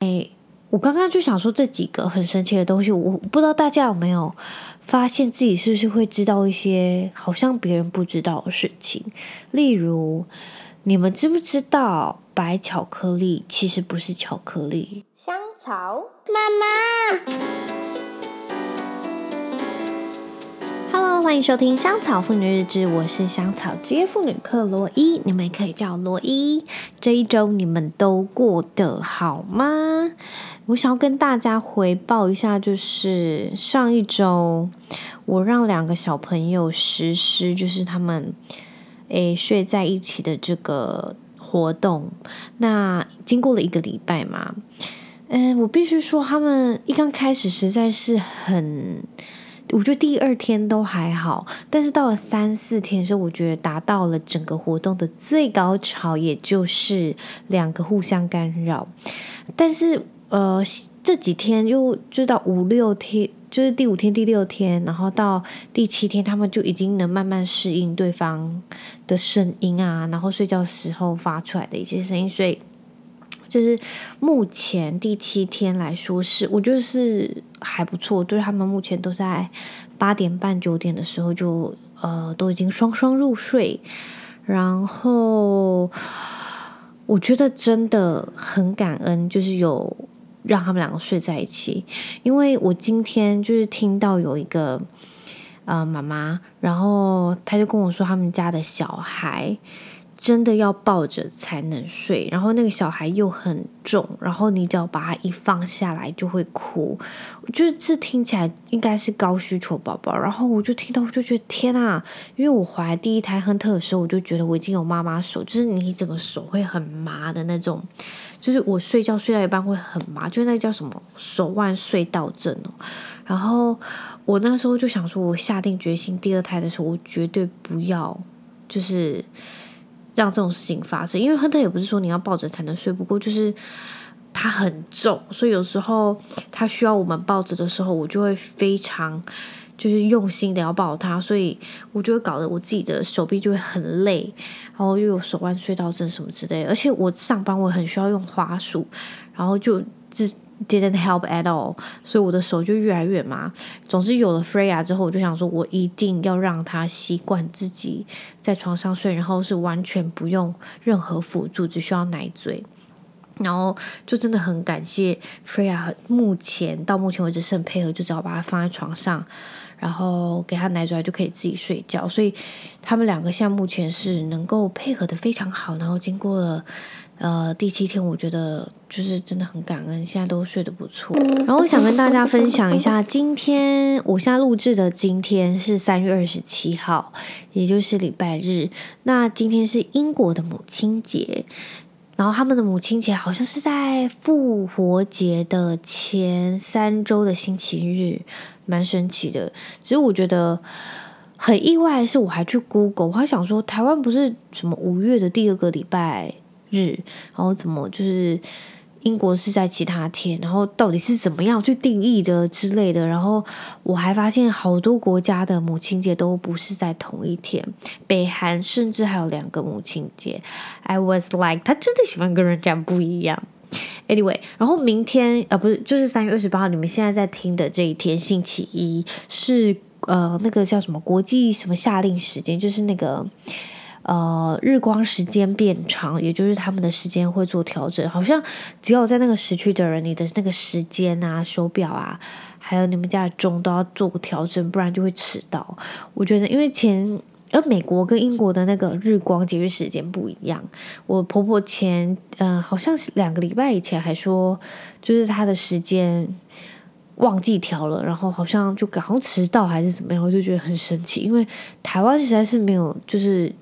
哎，我刚刚就想说这几个很神奇的东西，我不知道大家有没有发现自己是不是会知道一些好像别人不知道的事情，例如。你们知不知道白巧克力其实不是巧克力？香草妈妈欢迎收听香草妇女日志，我是香草职业妇女克罗伊，你们也可以叫罗伊。这一周你们都过得好吗？我想要跟大家回报一下，就是上一周我让两个小朋友实施，就是他们。诶，睡在一起的这个活动，那经过了一个礼拜嘛，嗯，我必须说，他们一刚开始实在是很，我觉得第二天都还好，但是到了三四天的时候，我觉得达到了整个活动的最高潮，也就是两个互相干扰，但是呃，这几天又就到五六天。就是第五天、第六天，然后到第七天，他们就已经能慢慢适应对方的声音啊，然后睡觉时候发出来的一些声音，所以就是目前第七天来说是，我觉得是还不错。就是他们目前都在八点半、九点的时候就呃都已经双双入睡，然后我觉得真的很感恩，就是有。让他们两个睡在一起，因为我今天就是听到有一个呃妈妈，然后他就跟我说，他们家的小孩真的要抱着才能睡，然后那个小孩又很重，然后你只要把他一放下来就会哭，我觉得这听起来应该是高需求宝宝，然后我就听到我就觉得天啊，因为我怀第一胎亨特的时候，我就觉得我已经有妈妈手，就是你整个手会很麻的那种。就是我睡觉睡到一半会很麻，就是那叫什么手腕隧道症哦。然后我那时候就想说，我下定决心，第二胎的时候我绝对不要，就是让这种事情发生。因为亨特也不是说你要抱着才能睡，不过就是他很重，所以有时候他需要我们抱着的时候，我就会非常。就是用心的要抱他，所以我就会搞得我自己的手臂就会很累，然后又有手腕隧道症什么之类。而且我上班我很需要用花束，然后就就 didn't help at all，所以我的手就越来越麻。总之有了 Freya 之后，我就想说，我一定要让他习惯自己在床上睡，然后是完全不用任何辅助，只需要奶嘴。然后就真的很感谢 Freya，目前到目前为止是很配合，就只要把它放在床上。然后给他奶嘴就可以自己睡觉，所以他们两个现在目前是能够配合得非常好。然后经过了呃第七天，我觉得就是真的很感恩，现在都睡得不错。然后我想跟大家分享一下，今天我现在录制的今天是三月二十七号，也就是礼拜日。那今天是英国的母亲节。然后他们的母亲节好像是在复活节的前三周的星期日，蛮神奇的。其实我觉得很意外的是，我还去 Google，我还想说台湾不是什么五月的第二个礼拜日，然后怎么就是。英国是在其他天，然后到底是怎么样去定义的之类的。然后我还发现好多国家的母亲节都不是在同一天，北韩甚至还有两个母亲节。I was like，他真的喜欢跟人家不一样。Anyway，然后明天呃不是，就是三月二十八号，你们现在在听的这一天，星期一是呃那个叫什么国际什么夏令时间，就是那个。呃，日光时间变长，也就是他们的时间会做调整。好像只有在那个时区的人，你的那个时间啊、手表啊，还有你们家的钟都要做个调整，不然就会迟到。我觉得，因为前而美国跟英国的那个日光节约时间不一样。我婆婆前呃，好像是两个礼拜以前还说，就是她的时间忘记调了，然后好像就刚迟到还是怎么样，我就觉得很神奇。因为台湾实在是没有，就是。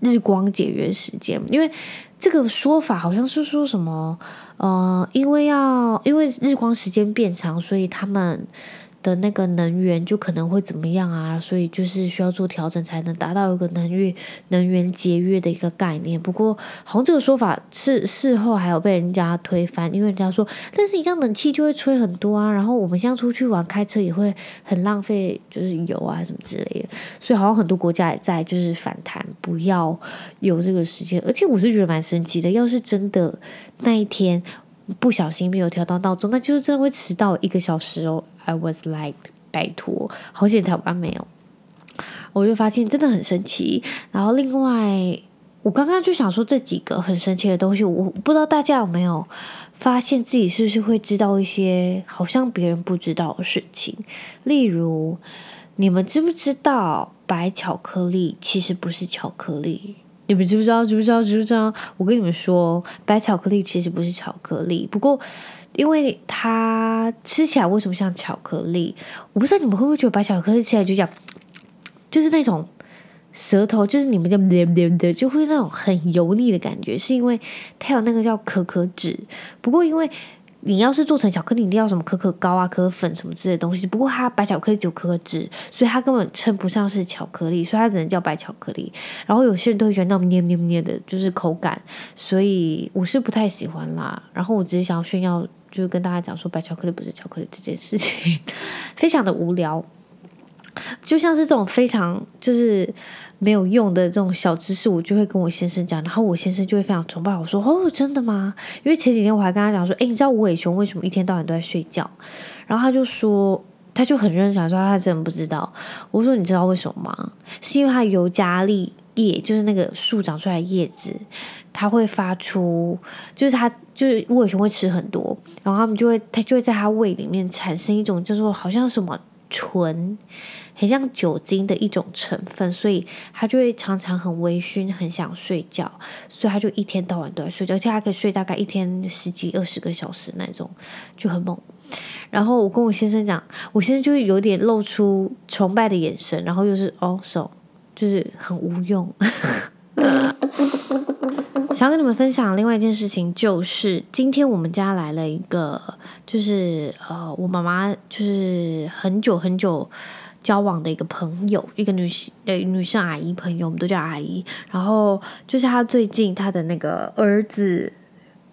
日光节约时间，因为这个说法好像是说什么，呃，因为要因为日光时间变长，所以他们。的那个能源就可能会怎么样啊？所以就是需要做调整，才能达到一个能源能源节约的一个概念。不过，好像这个说法是事后还有被人家推翻，因为人家说，但是你这样冷气就会吹很多啊，然后我们现在出去玩开车也会很浪费，就是油啊什么之类的。所以好像很多国家也在就是反弹，不要有这个时间。而且我是觉得蛮神奇的，要是真的那一天。不小心没有调到闹钟，那就是真的会迟到一个小时哦。I was like，拜托，好险台湾没有。我就发现真的很神奇。然后另外，我刚刚就想说这几个很神奇的东西，我不知道大家有没有发现自己是不是会知道一些好像别人不知道的事情，例如。你们知不知道白巧克力其实不是巧克力？你们知不知道？知不知道？知不知道？我跟你们说，白巧克力其实不是巧克力。不过，因为它吃起来为什么像巧克力？我不知道你们会不会觉得白巧克力吃起来就这样，就是那种舌头，就是你们就的，就会那种很油腻的感觉，是因为它有那个叫可可脂。不过因为你要是做成巧克力，一定要什么可可膏啊、可可粉什么之类的东西。不过它白巧克力就可可脂，所以它根本称不上是巧克力，所以它只能叫白巧克力。然后有些人都会觉得那种黏黏黏的，就是口感，所以我是不太喜欢啦。然后我只是想要炫耀，就是跟大家讲说白巧克力不是巧克力这件事情，非常的无聊。就像是这种非常就是。没有用的这种小知识，我就会跟我先生讲，然后我先生就会非常崇拜我说：“哦，真的吗？”因为前几天我还跟他讲说：“诶，你知道无尾熊为什么一天到晚都在睡觉？”然后他就说，他就很认真说，他真的不知道。我说：“你知道为什么吗？是因为它尤加利叶，就是那个树长出来的叶子，它会发出，就是它就是无尾熊会吃很多，然后他们就会，它就会在它胃里面产生一种叫做好像什么醇。”很像酒精的一种成分，所以他就会常常很微醺，很想睡觉，所以他就一天到晚都在睡觉，而且他可以睡大概一天十几二十个小时那种，就很猛。然后我跟我先生讲，我先生就有点露出崇拜的眼神，然后又是哦手，就是很无用。想要跟你们分享另外一件事情，就是今天我们家来了一个，就是呃，我妈妈就是很久很久。交往的一个朋友，一个女性呃女生阿姨朋友，我们都叫阿姨。然后就是她最近她的那个儿子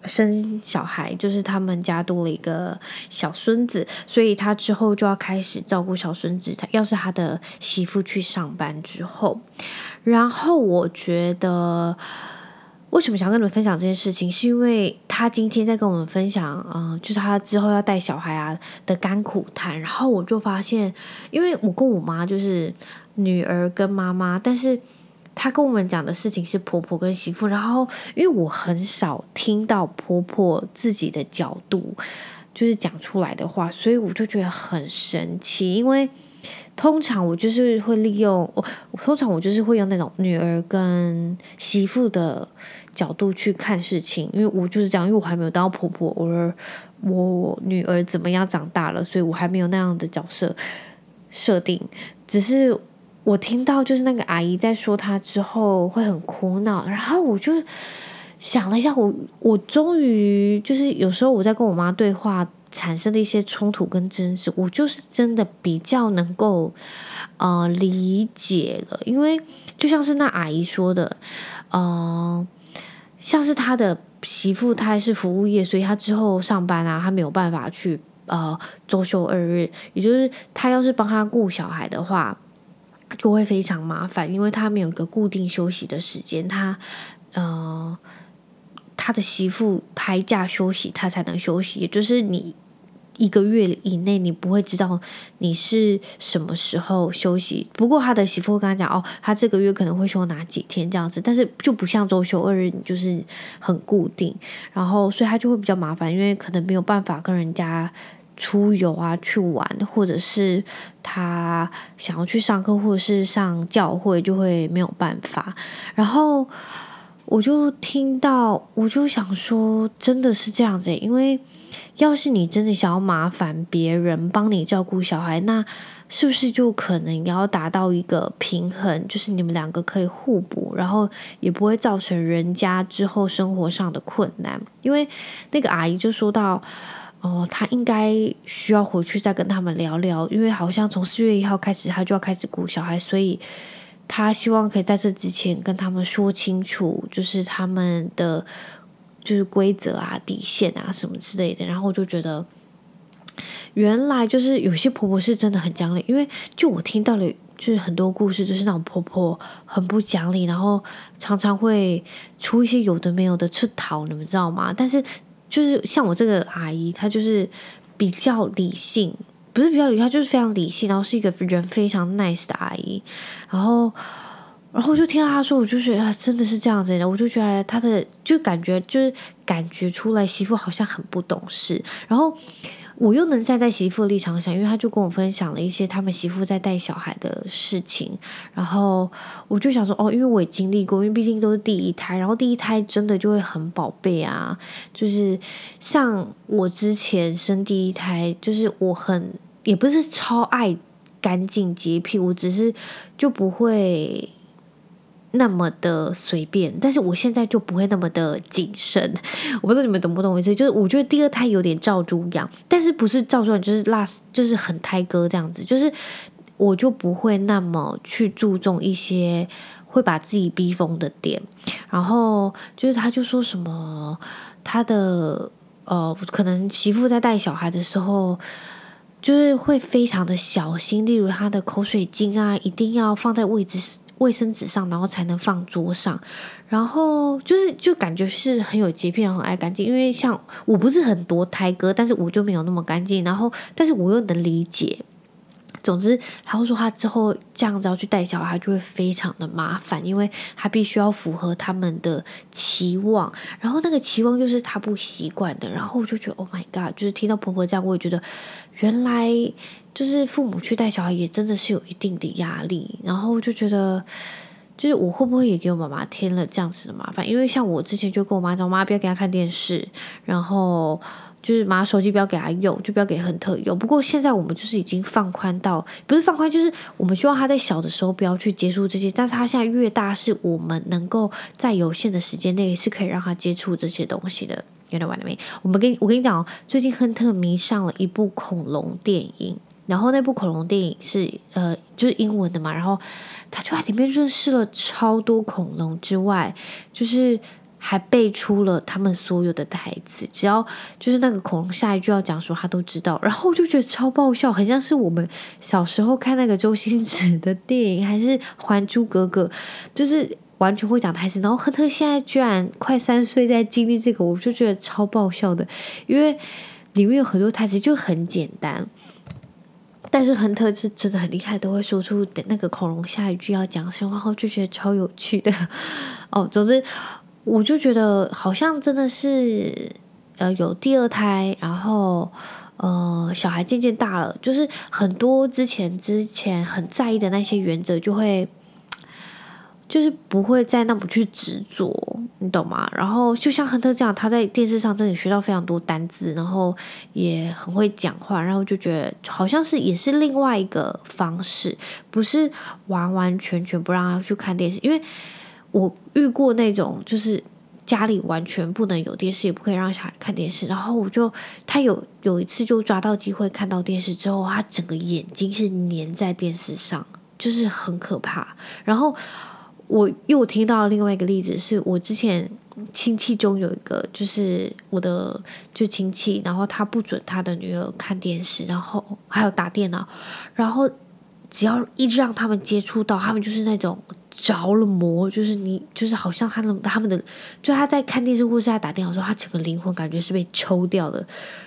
生小孩，就是他们家多了一个小孙子，所以她之后就要开始照顾小孙子。她要是她的媳妇去上班之后，然后我觉得。为什么想跟你们分享这件事情？是因为他今天在跟我们分享，嗯、就是他之后要带小孩啊的甘苦谈。然后我就发现，因为我跟我妈就是女儿跟妈妈，但是他跟我们讲的事情是婆婆跟媳妇。然后因为我很少听到婆婆自己的角度，就是讲出来的话，所以我就觉得很神奇，因为。通常我就是会利用我，通常我就是会用那种女儿跟媳妇的角度去看事情，因为我就是这样，因为我还没有当婆婆，而我女儿怎么样长大了，所以我还没有那样的角色设定。只是我听到就是那个阿姨在说她之后会很苦恼，然后我就想了一下，我我终于就是有时候我在跟我妈对话。产生的一些冲突跟争执，我就是真的比较能够呃理解了，因为就像是那阿姨说的，嗯、像是他的媳妇，她还是服务业，所以她之后上班啊，她没有办法去呃周休二日，也就是她要是帮她顾小孩的话，就会非常麻烦，因为她没有一个固定休息的时间，她呃。他的媳妇排假休息，他才能休息。也就是你一个月以内，你不会知道你是什么时候休息。不过他的媳妇会跟他讲，哦，他这个月可能会休哪几天这样子，但是就不像周休二日，你就是很固定。然后，所以他就会比较麻烦，因为可能没有办法跟人家出游啊、去玩，或者是他想要去上课或者是上教会，就会没有办法。然后。我就听到，我就想说，真的是这样子。因为要是你真的想要麻烦别人帮你照顾小孩，那是不是就可能要达到一个平衡，就是你们两个可以互补，然后也不会造成人家之后生活上的困难。因为那个阿姨就说到，哦，她应该需要回去再跟他们聊聊，因为好像从四月一号开始，她就要开始顾小孩，所以。他希望可以在这之前跟他们说清楚，就是他们的就是规则啊、底线啊什么之类的。然后我就觉得，原来就是有些婆婆是真的很讲理，因为就我听到了，就是很多故事，就是那种婆婆很不讲理，然后常常会出一些有的没有的出逃，你们知道吗？但是就是像我这个阿姨，她就是比较理性，不是比较理性，她就是非常理性，然后是一个人非常 nice 的阿姨。然后，然后就听到她说，我就觉得啊，真的是这样子的。我就觉得她的就感觉就是感觉出来媳妇好像很不懂事，然后。我又能站在媳妇的立场想，因为他就跟我分享了一些他们媳妇在带小孩的事情，然后我就想说，哦，因为我也经历过，因为毕竟都是第一胎，然后第一胎真的就会很宝贝啊，就是像我之前生第一胎，就是我很也不是超爱干净洁癖，我只是就不会。那么的随便，但是我现在就不会那么的谨慎。我不知道你们懂不懂意思，就是我觉得第二胎有点照猪养，但是不是照猪养，就是 last 就是很胎哥这样子，就是我就不会那么去注重一些会把自己逼疯的点。然后就是他就说什么他的呃，可能媳妇在带小孩的时候，就是会非常的小心，例如他的口水巾啊，一定要放在位置。卫生纸上，然后才能放桌上，然后就是就感觉是很有洁癖，很爱干净。因为像我不是很多胎哥，但是我就没有那么干净。然后，但是我又能理解。总之，他会说他之后这样子要去带小孩，就会非常的麻烦，因为他必须要符合他们的期望。然后那个期望就是他不习惯的。然后我就觉得，Oh my God！就是听到婆婆这样，我也觉得原来。就是父母去带小孩也真的是有一定的压力，然后就觉得，就是我会不会也给我妈妈添了这样子的麻烦？因为像我之前就跟我妈讲，我妈不要给她看电视，然后就是妈手机不要给他用，就不要给亨特用。不过现在我们就是已经放宽到，不是放宽，就是我们希望他在小的时候不要去接触这些，但是他现在越大，是我们能够在有限的时间内是可以让他接触这些东西的。You know what I mean？我们跟我跟你讲哦，最近亨特迷上了一部恐龙电影。然后那部恐龙电影是呃，就是英文的嘛，然后他就在里面认识了超多恐龙之外，就是还背出了他们所有的台词，只要就是那个恐龙下一句要讲说他都知道，然后我就觉得超爆笑，很像是我们小时候看那个周星驰的电影，还是《还珠格格》，就是完全会讲台词。然后亨特现在居然快三岁，在经历这个，我就觉得超爆笑的，因为里面有很多台词就很简单。但是亨特是真的很厉害，都会说出那个恐龙下一句要讲什么，然后就觉得超有趣的 哦。总之，我就觉得好像真的是呃有第二胎，然后呃小孩渐渐大了，就是很多之前之前很在意的那些原则就会。就是不会再那么去执着，你懂吗？然后就像亨特这样，他在电视上真的学到非常多单字，然后也很会讲话，然后就觉得好像是也是另外一个方式，不是完完全全不让他去看电视。因为我遇过那种，就是家里完全不能有电视，也不可以让小孩看电视。然后我就他有有一次就抓到机会看到电视之后，他整个眼睛是粘在电视上，就是很可怕。然后。我又听到另外一个例子，是我之前亲戚中有一个，就是我的就亲戚，然后他不准他的女儿看电视，然后还有打电脑，然后只要一让他们接触到，他们就是那种着了魔，就是你就是好像他们他们的，就他在看电视或是在打电脑的时候，他整个灵魂感觉是被抽掉的，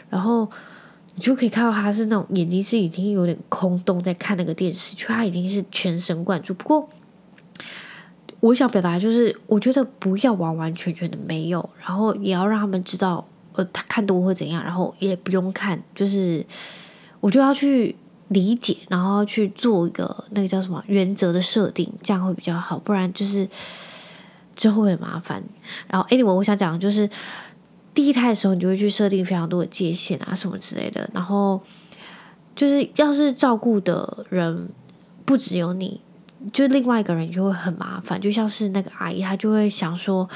然后你就可以看到他是那种眼睛是已经有点空洞在看那个电视，却他已经是全神贯注，不过。我想表达就是，我觉得不要完完全全的没有，然后也要让他们知道，呃，他看多会怎样，然后也不用看，就是我就要去理解，然后去做一个那个叫什么原则的设定，这样会比较好，不然就是之后会麻烦。然后，anyway，我想讲就是第一胎的时候，你就会去设定非常多的界限啊，什么之类的，然后就是要是照顾的人不只有你。就另外一个人就会很麻烦，就像是那个阿姨，她就会想说，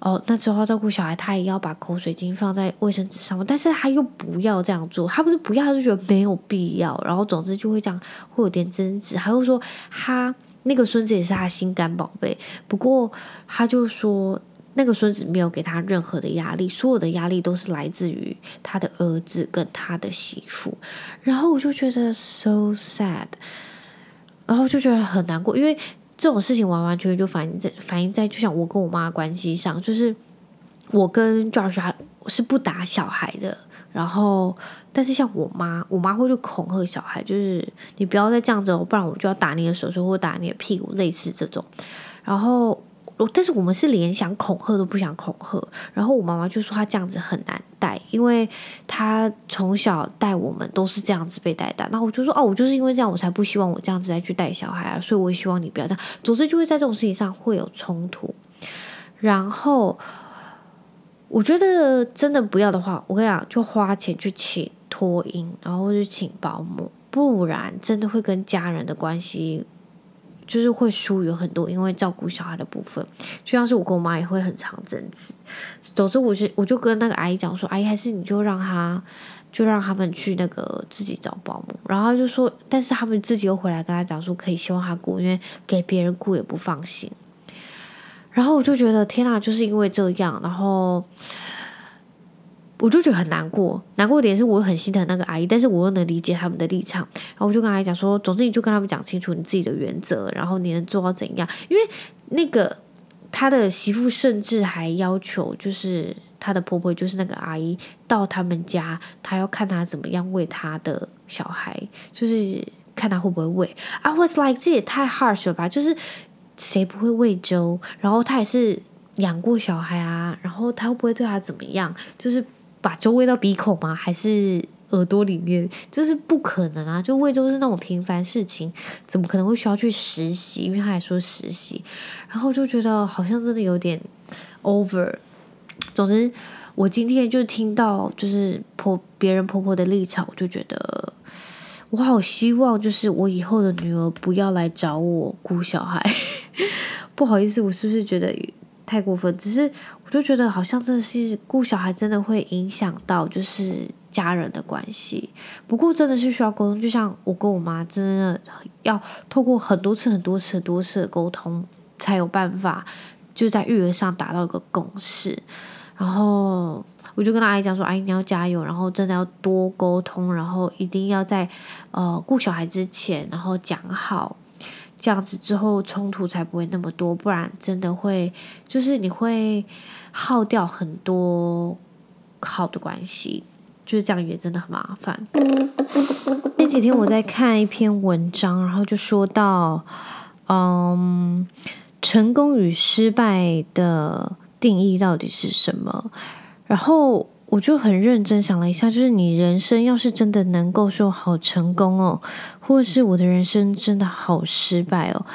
哦，那之后照顾小孩，他也要把口水巾放在卫生纸上，但是他又不要这样做，他不是不要，他就觉得没有必要，然后总之就会这样，会有点争执。他又说，他那个孙子也是他心肝宝贝，不过他就说，那个孙子没有给他任何的压力，所有的压力都是来自于他的儿子跟他的媳妇，然后我就觉得 so sad。然后就觉得很难过，因为这种事情完完全全就反映在反映在，就像我跟我妈关系上，就是我跟 Josh 还是不打小孩的。然后，但是像我妈，我妈会去恐吓小孩，就是你不要再这样子，不然我就要打你的手手或打你的屁股，类似这种。然后，但是我们是连想恐吓都不想恐吓。然后我妈妈就说她这样子很难带，因为她从小带我们都是这样子被带大。那我就说哦，我就是因为这样，我才不希望我这样子再去带小孩啊。所以我也希望你不要这样。总之就会在这种事情上会有冲突。然后。我觉得真的不要的话，我跟你讲，就花钱去请托婴，然后去请保姆，不然真的会跟家人的关系就是会疏远很多。因为照顾小孩的部分，就像是我跟我妈也会很常争执。总之，我就我就跟那个阿姨讲说：“阿姨，还是你就让他，就让他们去那个自己找保姆。”然后就说，但是他们自己又回来跟他讲说，可以希望他顾，因为给别人顾也不放心。然后我就觉得天呐，就是因为这样，然后我就觉得很难过。难过点是我很心疼那个阿姨，但是我又能理解他们的立场。然后我就跟阿姨讲说，总之你就跟他们讲清楚你自己的原则，然后你能做到怎样？因为那个他的媳妇甚至还要求，就是他的婆婆，就是那个阿姨到他们家，他要看他怎么样喂他的小孩，就是看他会不会喂。I was like，这也太 harsh 了吧？就是。谁不会喂粥？然后他也是养过小孩啊，然后他会不会对他怎么样？就是把粥喂到鼻孔吗？还是耳朵里面？就是不可能啊！就喂粥是那种平凡事情，怎么可能会需要去实习？因为他还说实习，然后就觉得好像真的有点 over。总之，我今天就听到就是婆别人婆婆的立场，我就觉得。我好希望，就是我以后的女儿不要来找我顾小孩。不好意思，我是不是觉得太过分？只是我就觉得好像真的是顾小孩，真的会影响到就是家人的关系。不过真的是需要沟通，就像我跟我妈，真的要透过很多次、很多次、很多次的沟通，才有办法就在育儿上达到一个共识。然后我就跟阿姨讲说：“阿姨你要加油，然后真的要多沟通，然后一定要在呃顾小孩之前，然后讲好，这样子之后冲突才不会那么多，不然真的会就是你会耗掉很多好的关系，就是这样也真的很麻烦。”那几天我在看一篇文章，然后就说到，嗯，成功与失败的。定义到底是什么？然后我就很认真想了一下，就是你人生要是真的能够说好成功哦，或是我的人生真的好失败哦，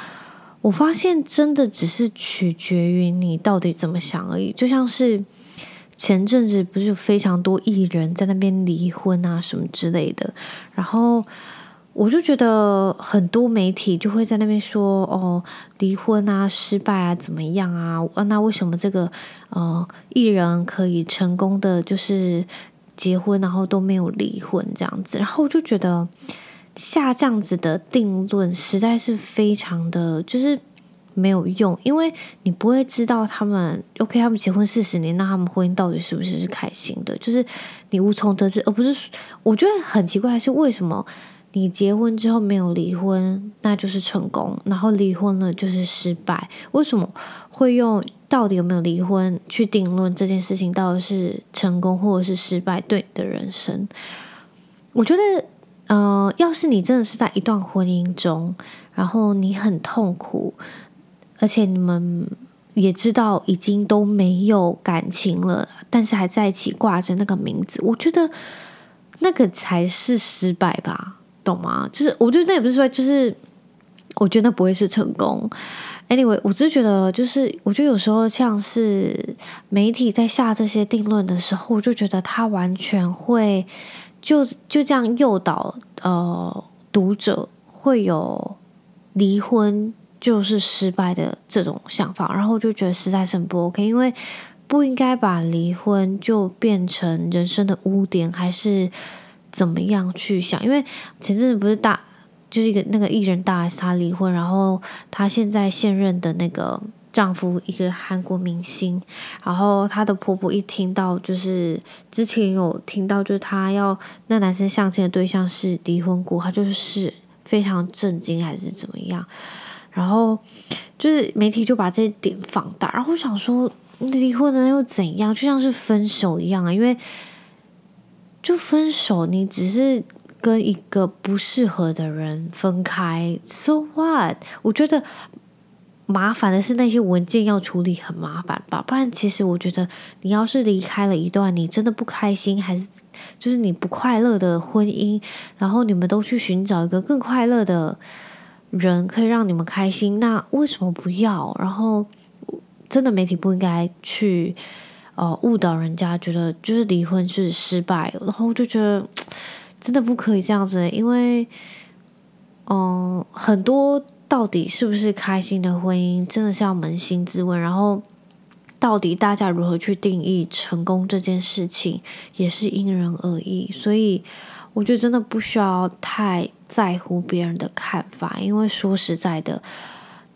我发现真的只是取决于你到底怎么想而已。就像是前阵子不是有非常多艺人在那边离婚啊什么之类的，然后。我就觉得很多媒体就会在那边说哦，离婚啊，失败啊，怎么样啊？啊，那为什么这个呃艺人可以成功的就是结婚，然后都没有离婚这样子？然后我就觉得下这样子的定论实在是非常的就是没有用，因为你不会知道他们 OK，他们结婚四十年，那他们婚姻到底是不是是开心的？就是你无从得知，而不是我觉得很奇怪是为什么？你结婚之后没有离婚，那就是成功；然后离婚了就是失败。为什么会用到底有没有离婚去定论这件事情到底是成功或者是失败对你的人生？我觉得，呃，要是你真的是在一段婚姻中，然后你很痛苦，而且你们也知道已经都没有感情了，但是还在一起挂着那个名字，我觉得那个才是失败吧。懂吗？就是我觉得那也不是说，就是我觉得那不会是成功。Anyway，我只是觉得，就是我觉得有时候像是媒体在下这些定论的时候，我就觉得他完全会就就这样诱导呃读者会有离婚就是失败的这种想法，然后我就觉得实在是很不 OK，因为不应该把离婚就变成人生的污点，还是。怎么样去想？因为前阵子不是大，就是一个那个艺人大 S 她离婚，然后她现在现任的那个丈夫一个韩国明星，然后她的婆婆一听到，就是之前有听到，就是她要那男生相亲的对象是离婚过，她就是非常震惊还是怎么样？然后就是媒体就把这一点放大，然后我想说。离婚了又怎样？就像是分手一样啊，因为就分手，你只是跟一个不适合的人分开，so what？我觉得。麻烦的是那些文件要处理很麻烦吧，不然其实我觉得你要是离开了一段你真的不开心，还是就是你不快乐的婚姻，然后你们都去寻找一个更快乐的人，可以让你们开心，那为什么不要？然后真的媒体不应该去呃误导人家，觉得就是离婚是失败，然后我就觉得 真的不可以这样子，因为嗯、很多。到底是不是开心的婚姻，真的是要扪心自问。然后，到底大家如何去定义成功这件事情，也是因人而异。所以，我觉得真的不需要太在乎别人的看法，因为说实在的，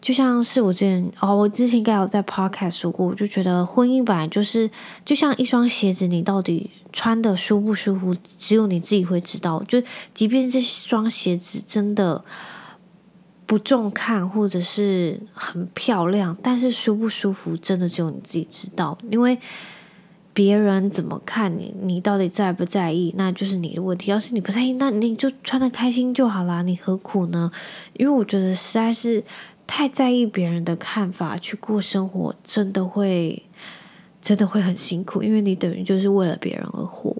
就像是我之前哦，我之前应该有在 podcast 说过，我就觉得婚姻本来就是就像一双鞋子，你到底穿的舒不舒服，只有你自己会知道。就即便这双鞋子真的。不中看或者是很漂亮，但是舒不舒服，真的只有你自己知道。因为别人怎么看你，你到底在不在意，那就是你的问题。要是你不在意，那你就穿得开心就好啦，你何苦呢？因为我觉得实在是太在意别人的看法去过生活，真的会真的会很辛苦，因为你等于就是为了别人而活。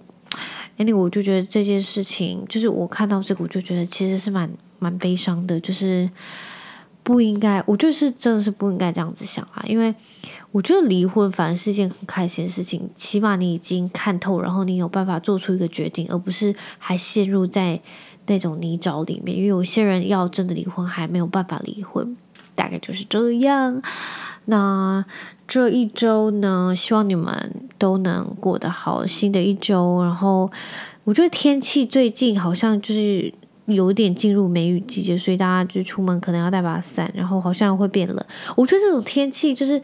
any 我就觉得这件事情，就是我看到这个，我就觉得其实是蛮。蛮悲伤的，就是不应该，我就是真的是不应该这样子想啊，因为我觉得离婚反而是一件很开心的事情，起码你已经看透，然后你有办法做出一个决定，而不是还陷入在那种泥沼里面。因为有些人要真的离婚还没有办法离婚，大概就是这样。那这一周呢，希望你们都能过得好，新的一周。然后我觉得天气最近好像就是。有点进入梅雨季节，所以大家就出门可能要带把伞，然后好像会变冷。我觉得这种天气就是，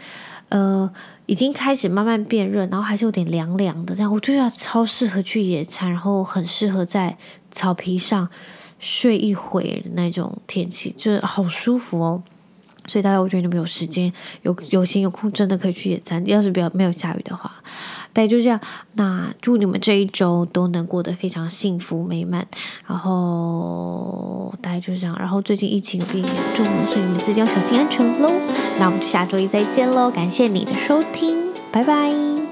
呃，已经开始慢慢变热，然后还是有点凉凉的，这样我觉得超适合去野餐，然后很适合在草皮上睡一会的那种天气，就是好舒服哦。所以大家，我觉得你们有时间、有有心、有空，真的可以去野餐。要是比较没有下雨的话，大家就这样。那祝你们这一周都能过得非常幸福美满。然后大家就这样。然后最近疫情有变严重，所以你们自己要小心安全喽。那我们就下周一再见喽！感谢你的收听，拜拜。